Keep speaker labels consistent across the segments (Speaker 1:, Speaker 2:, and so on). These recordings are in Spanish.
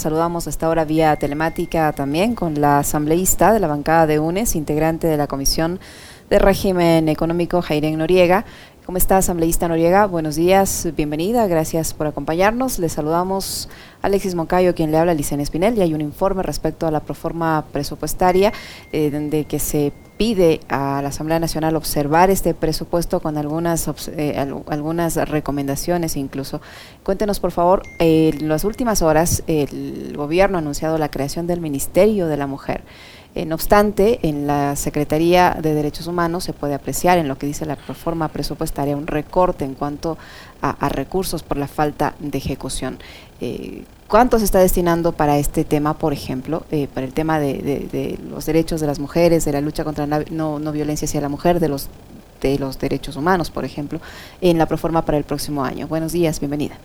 Speaker 1: Saludamos hasta ahora vía telemática también con la asambleísta de la bancada de UNES, integrante de la Comisión de Régimen Económico, Jairen Noriega. ¿Cómo está, asambleísta Noriega? Buenos días, bienvenida, gracias por acompañarnos. Le saludamos a Alexis Moncayo, quien le habla, Licen Espinel, y hay un informe respecto a la proforma presupuestaria eh, donde que se pide a la Asamblea Nacional observar este presupuesto con algunas, eh, algunas recomendaciones incluso. Cuéntenos, por favor, eh, en las últimas horas el gobierno ha anunciado la creación del Ministerio de la Mujer. Eh, no obstante, en la Secretaría de Derechos Humanos se puede apreciar en lo que dice la reforma presupuestaria un recorte en cuanto a, recursos por la falta de ejecución. Eh, ¿Cuánto se está destinando para este tema, por ejemplo, eh, para el tema de, los derechos de las mujeres, de la lucha contra la no, no violencia hacia la mujer, de los, de los derechos humanos, por ejemplo, en la proforma para el próximo año? Buenos días, bienvenida.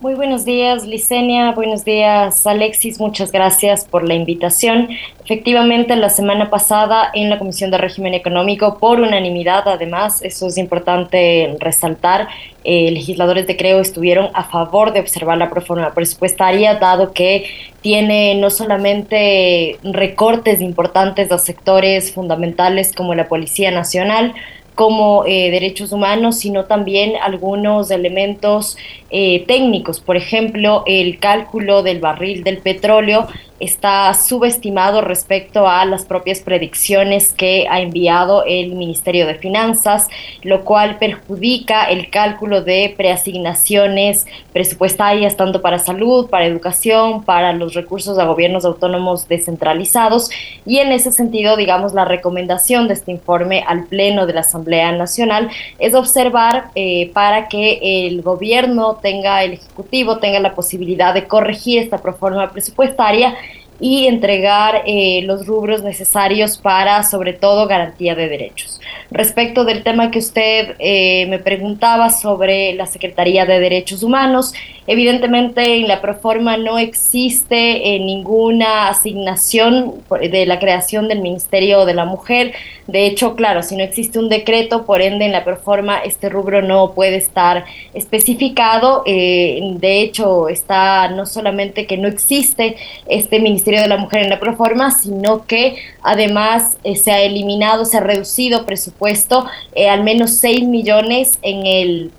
Speaker 2: Muy buenos días, Licenia. Buenos días, Alexis. Muchas gracias por la invitación. Efectivamente, la semana pasada en la Comisión de Régimen Económico, por unanimidad, además, eso es importante resaltar, eh, legisladores de Creo estuvieron a favor de observar la proforma presupuestaria, dado que tiene no solamente recortes importantes a sectores fundamentales como la Policía Nacional, como eh, derechos humanos, sino también algunos elementos eh, técnicos. Por ejemplo, el cálculo del barril del petróleo está subestimado respecto a las propias predicciones que ha enviado el Ministerio de Finanzas, lo cual perjudica el cálculo de preasignaciones presupuestarias tanto para salud, para educación, para los recursos a gobiernos autónomos descentralizados. Y en ese sentido, digamos, la recomendación de este informe al Pleno de la Asamblea Nacional es observar eh, para que el gobierno tenga, el Ejecutivo tenga la posibilidad de corregir esta proforma presupuestaria y entregar eh, los rubros necesarios para, sobre todo, garantía de derechos. Respecto del tema que usted eh, me preguntaba sobre la Secretaría de Derechos Humanos, evidentemente en la proforma no existe eh, ninguna asignación de la creación del Ministerio de la Mujer. De hecho, claro, si no existe un decreto, por ende en la proforma este rubro no puede estar especificado. de hecho, está no solamente que no existe este Ministerio, de la Mujer en la Proforma, sino que además eh, se ha eliminado, se ha reducido presupuesto eh, al menos 6 millones en el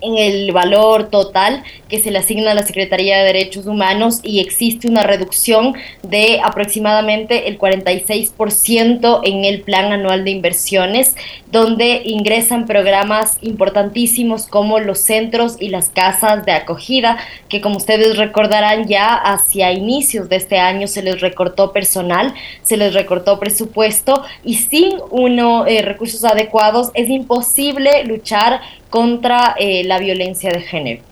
Speaker 2: en el valor total que se le asigna a la Secretaría de Derechos Humanos y existe una reducción de aproximadamente el 46% en el plan anual de inversiones, donde ingresan programas importantísimos como los centros y las casas de acogida, que como ustedes recordarán ya hacia inicios de este año se les recortó personal, se les recortó presupuesto y sin unos eh, recursos adecuados es imposible luchar contra eh, la violencia de género.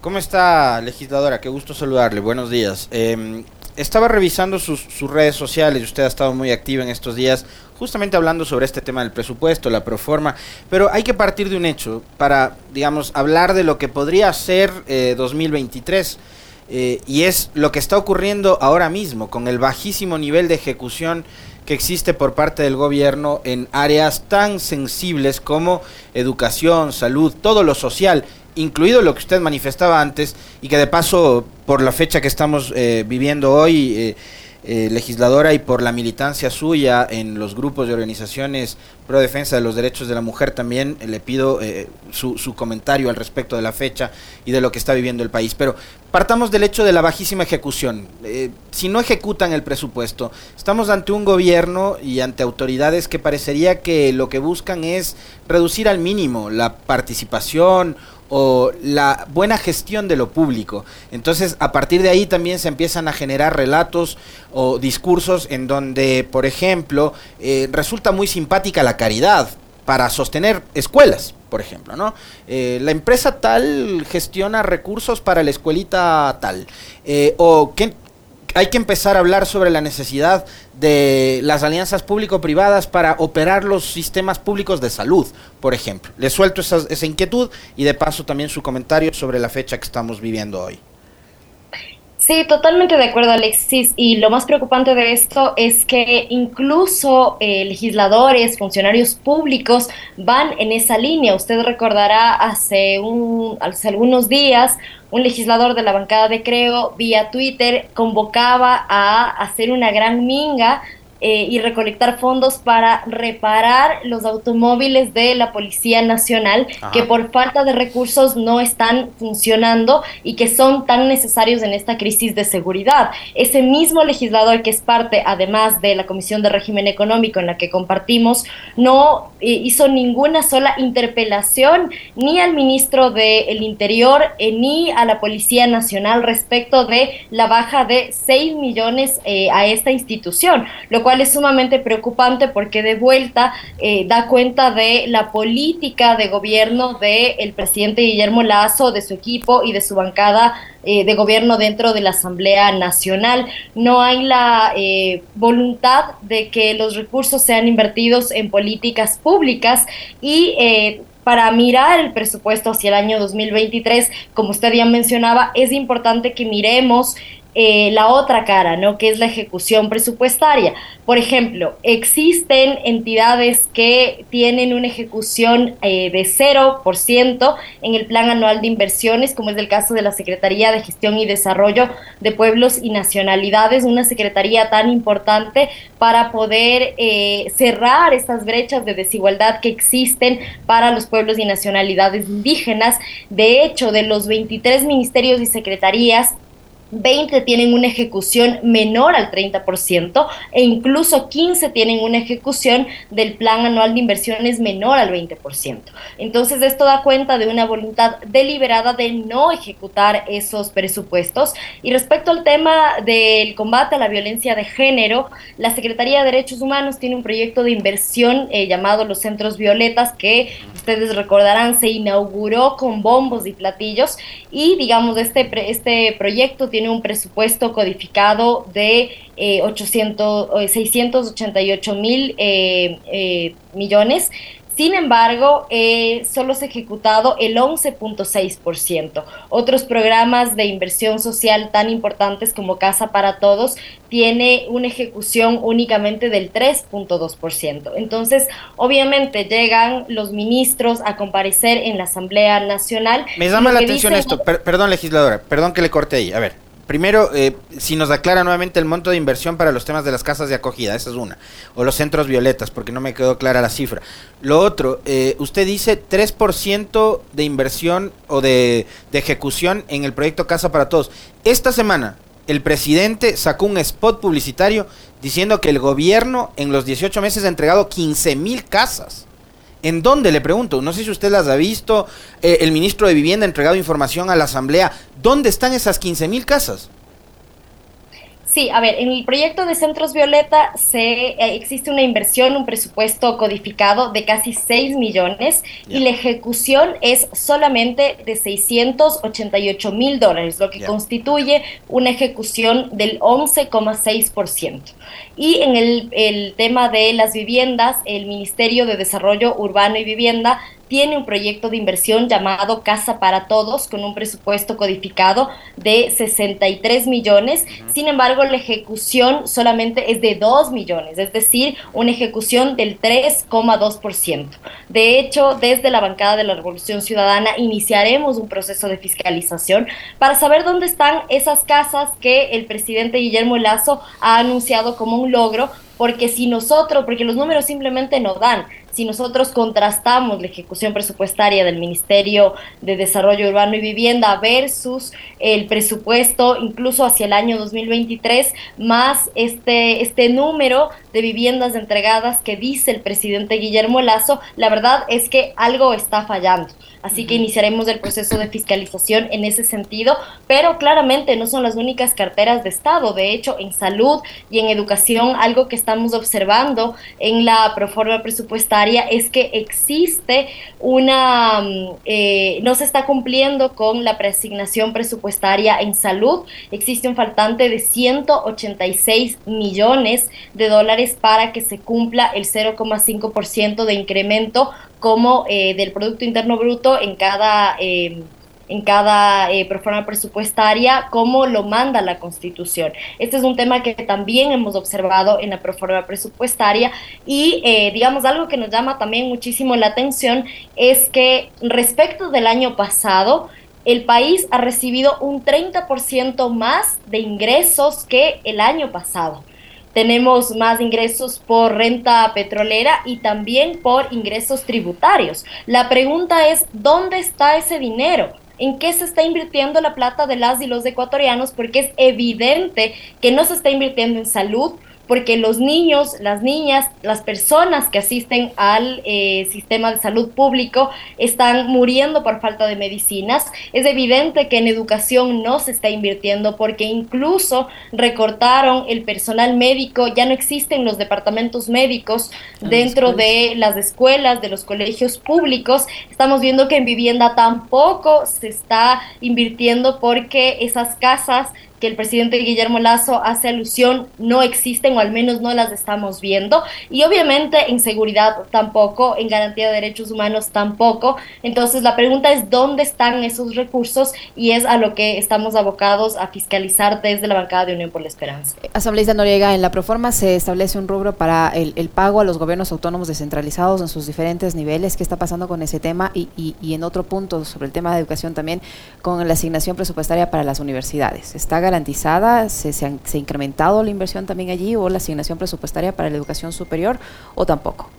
Speaker 3: ¿Cómo está, legisladora? Qué gusto saludarle. Buenos días. Em, estaba revisando sus, redes sociales y usted ha estado muy activa en estos días, justamente hablando sobre este tema del presupuesto, la proforma, pero hay que partir de un hecho para, digamos, hablar de lo que podría ser 2023. Eh, eh, y es lo que está ocurriendo ahora mismo con el bajísimo nivel de ejecución que existe por parte del gobierno en áreas tan sensibles como educación, salud, todo lo social, incluido lo que usted manifestaba antes y que de paso por la fecha que estamos eh, viviendo hoy eh, eh, legisladora y por la militancia suya en los grupos de organizaciones pro defensa de los derechos de la mujer, también eh, le pido eh, su, su, comentario al respecto de la fecha y de lo que está viviendo el país. Pero partamos del hecho de la bajísima ejecución. si no ejecutan el presupuesto, estamos ante un gobierno y ante autoridades que parecería que lo que buscan es reducir al mínimo la participación o la buena gestión de lo público. Entonces, a partir de ahí también se empiezan a generar relatos o discursos en donde, por ejemplo, eh, resulta muy simpática la caridad para sostener escuelas, por ejemplo, ¿no? Eh, la empresa tal gestiona recursos para la escuelita tal. Eh, o que hay que empezar a hablar sobre la necesidad de las alianzas público-privadas para operar los sistemas públicos de salud, por ejemplo. Le suelto esa, esa inquietud y de paso también su comentario sobre la fecha que estamos viviendo hoy.
Speaker 2: Sí, totalmente de acuerdo, Alexis. Y lo más preocupante de esto es que incluso eh, legisladores, funcionarios públicos van en esa línea. Usted recordará hace, un, hace algunos días un legislador de la bancada de Creo vía Twitter convocaba a hacer una gran minga eh, y recolectar fondos para reparar los automóviles de la Policía Nacional que por falta de recursos no están funcionando y que son tan necesarios en esta crisis de seguridad. Ese mismo legislador que es parte además de la Comisión de Régimen Económico en la que compartimos, no eh, hizo ninguna sola interpelación ni al ministro del Interior eh, ni a la Policía Nacional respecto de la baja de 6 millones a esta institución, lo cual es sumamente preocupante porque de vuelta eh, da cuenta de la política de gobierno del presidente Guillermo Lazo, de su equipo y de su bancada eh, de gobierno dentro de la Asamblea Nacional. No hay la eh, voluntad de que los recursos sean invertidos en políticas públicas y para mirar el presupuesto hacia el año 2023, como usted ya mencionaba, es importante que miremos eh, la otra cara, ¿no? Que es la ejecución presupuestaria. Por ejemplo, existen entidades que tienen una ejecución eh, de 0% en el plan anual de inversiones, como es el caso de la Secretaría de Gestión y Desarrollo de Pueblos y Nacionalidades, una secretaría tan importante para poder eh, cerrar estas brechas de desigualdad que existen para los pueblos y nacionalidades indígenas. De hecho, de los 23 ministerios y secretarías, 20 tienen una ejecución menor al 30% e incluso 15 tienen una ejecución del plan anual de inversiones menor al 20%. Entonces esto da cuenta de una voluntad deliberada de no ejecutar esos presupuestos. Y respecto al tema del combate a la violencia de género, la Secretaría de Derechos Humanos tiene un proyecto de inversión eh, llamado los Centros Violetas que ustedes recordarán se inauguró con bombos y platillos y digamos este, este proyecto tiene un presupuesto codificado de eh, 800, 688 mil eh, eh, millones. Sin embargo, eh, solo se ha ejecutado el 11.6%. Otros programas de inversión social tan importantes como Casa para Todos tiene una ejecución únicamente del 3.2%. Entonces, obviamente llegan los ministros a comparecer en la Asamblea Nacional.
Speaker 3: Me llama la atención esto, perdón legisladora, perdón que le corte ahí. A ver, Primero, eh, si nos aclara nuevamente el monto de inversión para los temas de las casas de acogida, esa es una. O los centros violetas, porque no me quedó clara la cifra. Lo otro, eh, usted dice 3% de inversión o de, de ejecución en el proyecto Casa para Todos. Esta semana, el presidente sacó un spot publicitario diciendo que el gobierno en los 18 meses ha entregado 15 mil casas. ¿En dónde? Le pregunto. No sé si usted las ha visto. Eh, el ministro de Vivienda ha entregado información a la Asamblea. ¿Dónde están esas 15 mil casas?
Speaker 2: Sí, a ver, en el proyecto de Centros Violeta se, eh, existe una inversión, un presupuesto codificado de casi 6 millones y la ejecución es solamente de 688 mil dólares, lo que constituye una ejecución del 11,6%. Y en el, el tema de las viviendas, el Ministerio de Desarrollo Urbano y Vivienda tiene un proyecto de inversión llamado Casa para Todos con un presupuesto codificado de 63 millones. Sin embargo, la ejecución solamente es de 2 millones, es decir, una ejecución del 3,2%. De hecho, desde la bancada de la Revolución Ciudadana iniciaremos un proceso de fiscalización para saber dónde están esas casas que el presidente Guillermo Lazo ha anunciado como un logro, porque si nosotros, porque los números simplemente no dan, si nosotros contrastamos la ejecución presupuestaria del Ministerio de Desarrollo Urbano y Vivienda versus el presupuesto incluso hacia el año 2023, más este, este número de viviendas entregadas que dice el presidente Guillermo Lazo, la verdad es que algo está fallando. Así que iniciaremos el proceso de fiscalización en ese sentido, pero claramente no son las únicas carteras de Estado. De hecho, en salud y en educación, algo que estamos observando en la proforma presupuestaria es que existe una, mm, eh, no se está cumpliendo con la preasignación presupuestaria en salud. Existe un faltante de 186 millones de dólares para que se cumpla el 0,5% de incremento como eh, del Producto Interno Bruto en cada, eh, en cada eh, presupuestaria, como lo manda la Constitución. Este es un tema que también hemos observado en la proforma presupuestaria y, eh, digamos, algo que nos llama también muchísimo la atención es que respecto del año pasado, el país ha recibido un 30% más de ingresos que el año pasado. Tenemos más ingresos por renta petrolera y también por ingresos tributarios. La pregunta es, ¿dónde está ese dinero? En qué se está invirtiendo la plata de las y los ecuatorianos, porque es evidente que no se está invirtiendo en salud, porque los niños, las niñas, las personas que asisten al eh, sistema de salud público están muriendo por falta de medicinas. Es evidente que en educación no se está invirtiendo porque incluso recortaron el personal médico, ya no existen los departamentos médicos dentro de las escuelas, de los colegios públicos. Estamos viendo que en vivienda tampoco se está invirtiendo porque esas casas que el presidente Guillermo Lazo hace alusión no existen o al menos no las estamos viendo y obviamente en seguridad tampoco, en garantía de derechos humanos tampoco. Entonces la pregunta es dónde están esos recursos y es a lo que estamos abocados a fiscalizar desde la bancada de Unión por la Esperanza.
Speaker 1: Asambleísta Noriega, en la proforma se establece un rubro para el, pago a los gobiernos autónomos descentralizados en sus diferentes niveles. ¿Qué está pasando con ese tema? Y, y, y en otro punto sobre el tema de educación también con la asignación presupuestaria para las universidades. ¿Está garantizada? ¿Se, se, ha, incrementado la inversión también allí o la asignación presupuestaria para la educación superior o tampoco?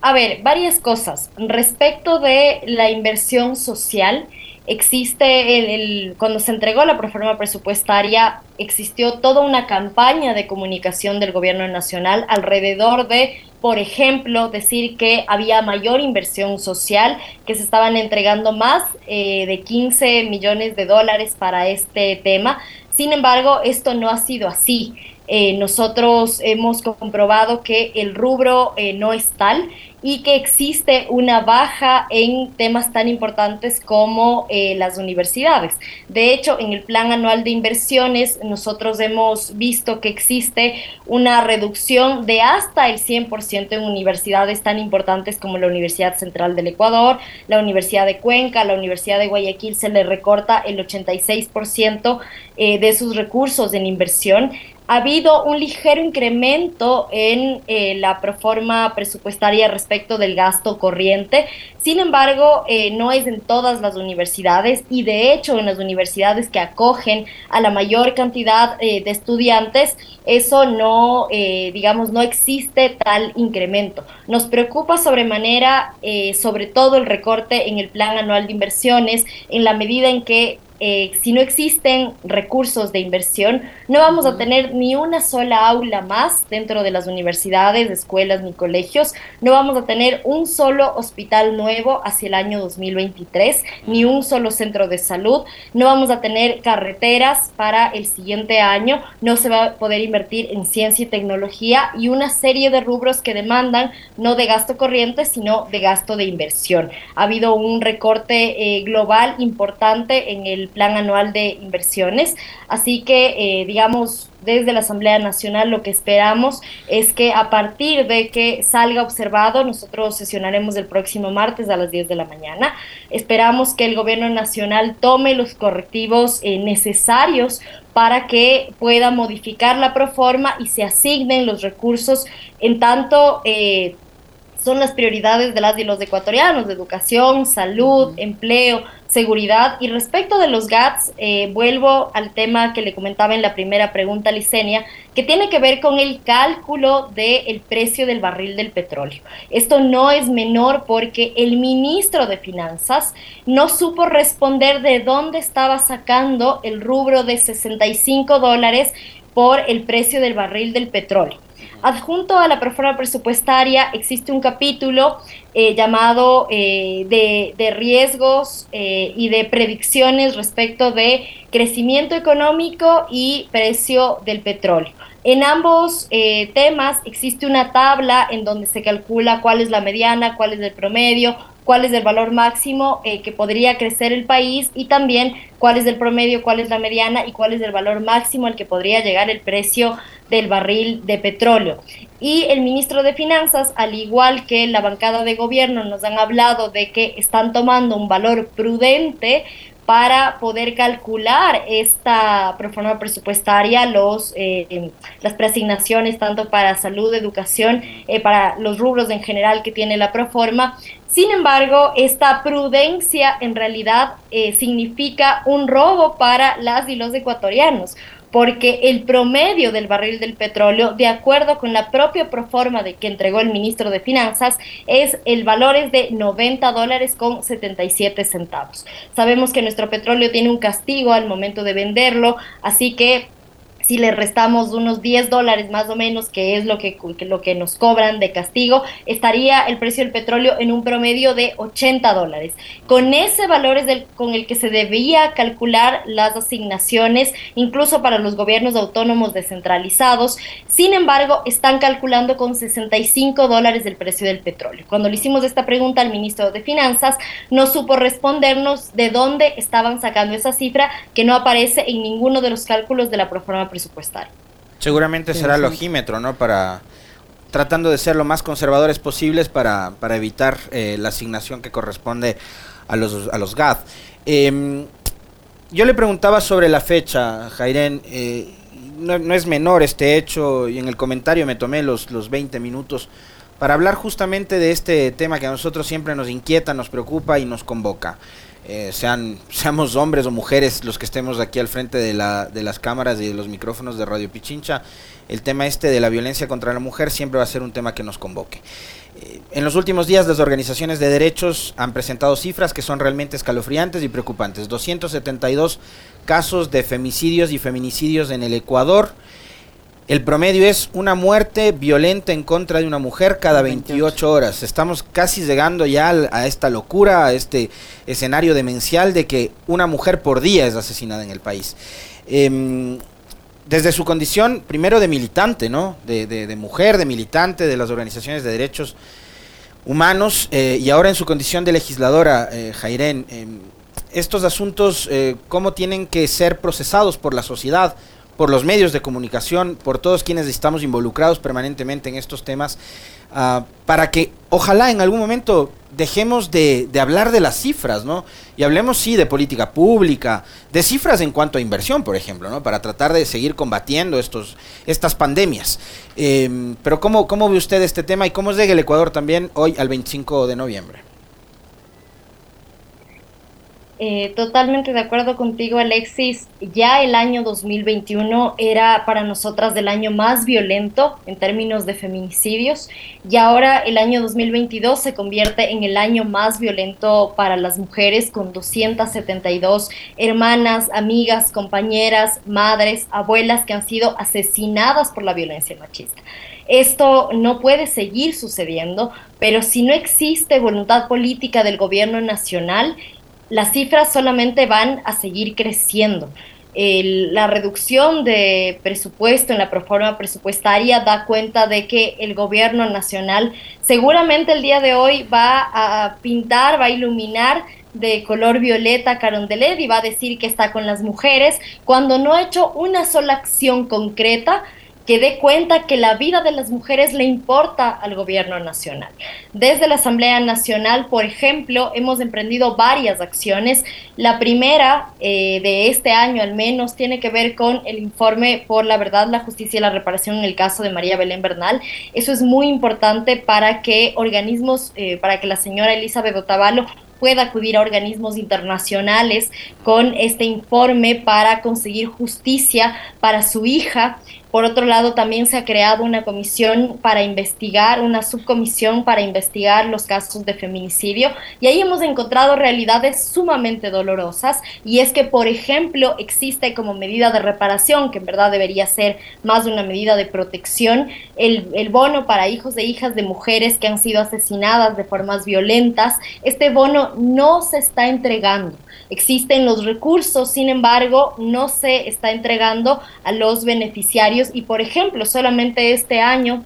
Speaker 2: A ver, varias cosas. Respecto de la inversión social, existe el, cuando se entregó la proforma presupuestaria, existió toda una campaña de comunicación del gobierno nacional alrededor de, por ejemplo, decir que había mayor inversión social, que se estaban entregando más eh, de 15 millones de dólares para este tema. Sin embargo, esto no ha sido así. Eh, nosotros hemos comprobado que el rubro eh, no es tal y que existe una baja en temas tan importantes como eh, las universidades. De hecho, en el plan anual de inversiones nosotros hemos visto que existe una reducción de hasta el 100% en universidades tan importantes como la Universidad Central del Ecuador, la Universidad de Cuenca, la Universidad de Guayaquil se le recorta el 86% de sus recursos en inversión ha habido un ligero incremento en eh, la proforma presupuestaria respecto del gasto corriente. Sin embargo, eh, no es en todas las universidades y de hecho en las universidades que acogen a la mayor cantidad eh, de estudiantes, eso no, digamos, no existe tal incremento. Nos preocupa sobremanera, sobre todo el recorte en el plan anual de inversiones, en la medida en que eh, si no existen recursos de inversión, no vamos a tener ni una sola aula más dentro de las universidades, escuelas ni colegios, no vamos a tener un solo hospital nuevo hacia el año 2023, ni un solo centro de salud, no vamos a tener carreteras para el siguiente año, no se va a poder invertir en ciencia y tecnología y una serie de rubros que demandan no de gasto corriente, sino de gasto de inversión. Ha habido un recorte eh, global importante en el plan anual de inversiones. Así que, eh, digamos, desde la Asamblea Nacional lo que esperamos es que a partir de que salga observado, nosotros sesionaremos el próximo martes a las 10 de la mañana, esperamos que el gobierno nacional tome los correctivos eh, necesarios para que pueda modificar la proforma y se asignen los recursos en tanto... Eh, son las prioridades de las y los ecuatorianos, de educación, salud, empleo, seguridad. Y respecto de los GATS, eh, vuelvo al tema que le comentaba en la primera pregunta, Licenia, que tiene que ver con el cálculo del precio del barril del petróleo. Esto no es menor porque el ministro de Finanzas no supo responder de dónde estaba sacando el rubro de 65 dólares por el precio del barril del petróleo. Adjunto a la proforma presupuestaria existe un capítulo eh, llamado eh, de, riesgos eh, y de predicciones respecto de crecimiento económico y precio del petróleo. En ambos temas existe una tabla en donde se calcula cuál es la mediana, cuál es el promedio, cuál es el valor máximo eh, que podría crecer el país y también cuál es el promedio, cuál es la mediana y cuál es el valor máximo al que podría llegar el precio del barril de petróleo. Y el ministro de Finanzas, al igual que la bancada de gobierno, nos han hablado de que están tomando un valor prudente para poder calcular esta proforma presupuestaria, los, eh, las preasignaciones tanto para salud, educación, eh, para los rubros en general que tiene la proforma, Sin embargo, esta prudencia en realidad eh, significa un robo para las y los ecuatorianos, porque el promedio del barril del petróleo, de acuerdo con la propia proforma de que entregó el ministro de Finanzas, es el valor es de 90 dólares con 77 centavos. Sabemos que nuestro petróleo tiene un castigo al momento de venderlo, así que si le restamos unos 10 dólares más o menos, que es lo que, lo que nos cobran de castigo, estaría el precio del petróleo en un promedio de 80 dólares. Con ese valor es con el que se debía calcular las asignaciones, incluso para los gobiernos autónomos descentralizados. Sin embargo, están calculando con 65 dólares el precio del petróleo. Cuando le hicimos esta pregunta al ministro de Finanzas, no supo respondernos de dónde estaban sacando esa cifra que no aparece en ninguno de los cálculos de la proforma presupuestario.
Speaker 3: Seguramente será el ojímetro, ¿no? Para tratando de ser lo más conservadores posibles para, para evitar eh, la asignación que corresponde a los, a los GAD. Em, yo le preguntaba sobre la fecha, Jairén. Eh, no, no, es menor este hecho y en el comentario me tomé los, los 20 minutos para hablar justamente de este tema que a nosotros siempre nos inquieta, nos preocupa y nos convoca. Eh, sean, seamos hombres o mujeres los que estemos aquí al frente de, la, de las cámaras y de los micrófonos de Radio Pichincha, el tema este de la violencia contra la mujer siempre va a ser un tema que nos convoque. Eh, en los últimos días las organizaciones de derechos han presentado cifras que son realmente escalofriantes y preocupantes. 272 casos de femicidios y feminicidios en el Ecuador el promedio es una muerte violenta en contra de una mujer cada 28 horas. Estamos casi llegando ya a esta locura, a este escenario demencial de que una mujer por día es asesinada en el país. Em, desde su condición, primero de militante, ¿no? De, mujer, de militante de las organizaciones de derechos humanos eh, y ahora en su condición de legisladora, eh, Jairén, em, estos asuntos, eh, ¿cómo tienen que ser procesados por la sociedad? Por los medios de comunicación, por todos quienes estamos involucrados permanentemente en estos temas, uh, para que ojalá en algún momento dejemos de, de, hablar de las cifras, ¿no? Y hablemos sí de política pública, de cifras en cuanto a inversión, por ejemplo, ¿no? Para tratar de seguir combatiendo estos, estas pandemias. Eh, pero ¿cómo, ¿cómo ve usted este tema y cómo llega el Ecuador también hoy al 25 de noviembre?
Speaker 2: Eh, totalmente de acuerdo contigo, Alexis. Ya el año 2021 era para nosotras el año más violento en términos de feminicidios y ahora el año 2022 se convierte en el año más violento para las mujeres con 272 hermanas, amigas, compañeras, madres, abuelas que han sido asesinadas por la violencia machista. Esto no puede seguir sucediendo, pero si no existe voluntad política del gobierno nacional, las cifras solamente van a seguir creciendo. la reducción de presupuesto en la proforma presupuestaria da cuenta de que el gobierno nacional seguramente el día de hoy va a pintar, va a iluminar de color violeta Carondelet y va a decir que está con las mujeres cuando no ha hecho una sola acción concreta que dé cuenta que la vida de las mujeres le importa al gobierno nacional. Desde la Asamblea Nacional, por ejemplo, hemos emprendido varias acciones. La primera eh, de este año al menos tiene que ver con el informe por la verdad, la justicia y la reparación en el caso de María Belén Bernal. Eso es muy importante para que organismos, eh, para que la señora Elizabeth Otavalo pueda acudir a organismos internacionales con este informe para conseguir justicia para su hija por otro lado, también se ha creado una comisión para investigar, una subcomisión para investigar los casos de feminicidio y ahí hemos encontrado realidades sumamente dolorosas y es que, por ejemplo, existe como medida de reparación, que en verdad debería ser más una medida de protección, el, el bono para hijos e hijas de mujeres que han sido asesinadas de formas violentas. Este bono no se está entregando. Existen los recursos, sin embargo, no se está entregando a los beneficiarios y, por ejemplo, solamente este año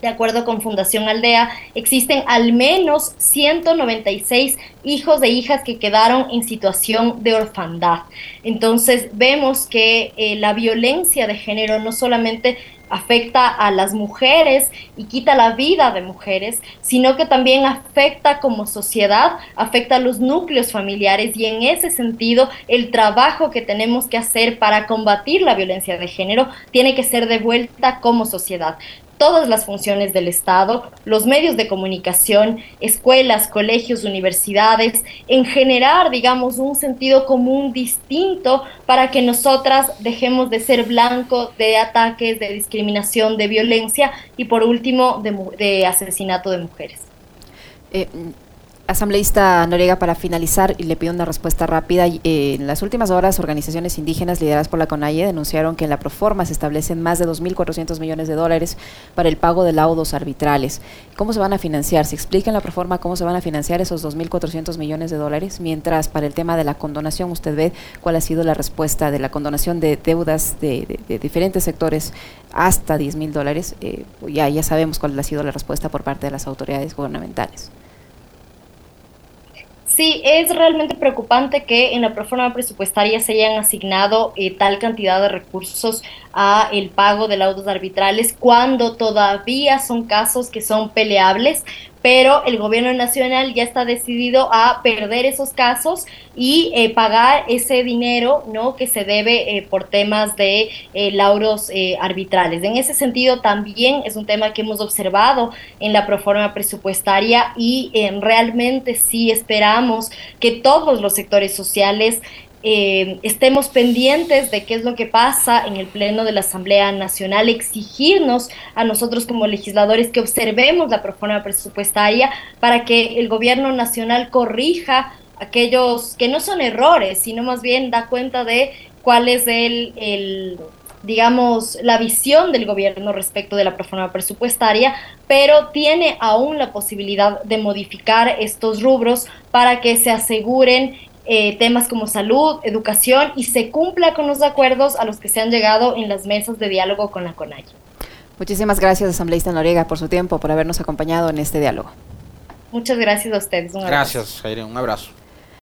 Speaker 2: de acuerdo con Fundación Aldea, existen al menos 196 hijos e hijas que quedaron en situación de orfandad. Entonces vemos que eh, la violencia de género no solamente afecta a las mujeres y quita la vida de mujeres, sino que también afecta como sociedad, afecta a los núcleos familiares. Y en ese sentido el trabajo que tenemos que hacer para combatir la violencia de género tiene que ser de vuelta como sociedad todas las funciones del Estado, los medios de comunicación, escuelas, colegios, universidades, en generar, digamos, un sentido común distinto para que nosotras dejemos de ser blanco de ataques, de discriminación, de violencia y por último de, asesinato de mujeres.
Speaker 1: Eh, Asambleísta Noriega, para finalizar, y le pido una respuesta rápida. Eh, en las últimas horas, organizaciones indígenas lideradas por la CONAIE denunciaron que en la Proforma se establecen más de 2.400 millones de dólares para el pago de laudos arbitrales. ¿Cómo se van a financiar? ¿Se explica en la Proforma cómo se van a financiar esos 2.400 millones de dólares? Mientras, para el tema de la condonación, usted ve cuál ha sido la respuesta de la condonación de deudas de, diferentes sectores hasta 10 mil dólares. Eh, ya, ya sabemos cuál ha sido la respuesta por parte de las autoridades gubernamentales.
Speaker 2: Sí, es realmente preocupante que en la proforma presupuestaria se hayan asignado eh, tal cantidad de recursos a el pago de laudos arbitrales cuando todavía son casos que son peleables, pero el gobierno nacional ya está decidido a perder esos casos y eh, pagar ese dinero no que se debe eh, por temas de eh, lauros arbitrales. En ese sentido también es un tema que hemos observado en la proforma presupuestaria y realmente sí esperamos que todos los sectores sociales eh, estemos pendientes de qué es lo que pasa en el Pleno de la Asamblea Nacional, exigirnos a nosotros como legisladores que observemos la proforma presupuestaria para que el gobierno nacional corrija aquellos que no son errores, sino más bien da cuenta de cuál es el, el digamos, la visión del gobierno respecto de la proforma presupuestaria, pero tiene aún la posibilidad de modificar estos rubros para que se aseguren eh, temas como salud, educación y se cumpla con los acuerdos a los que se han llegado en las mesas de diálogo con la CONAI.
Speaker 1: Muchísimas gracias, asambleísta Noriega, por su tiempo, por habernos acompañado en este diálogo.
Speaker 2: Muchas gracias a ustedes.
Speaker 3: gracias, Jaire, un abrazo.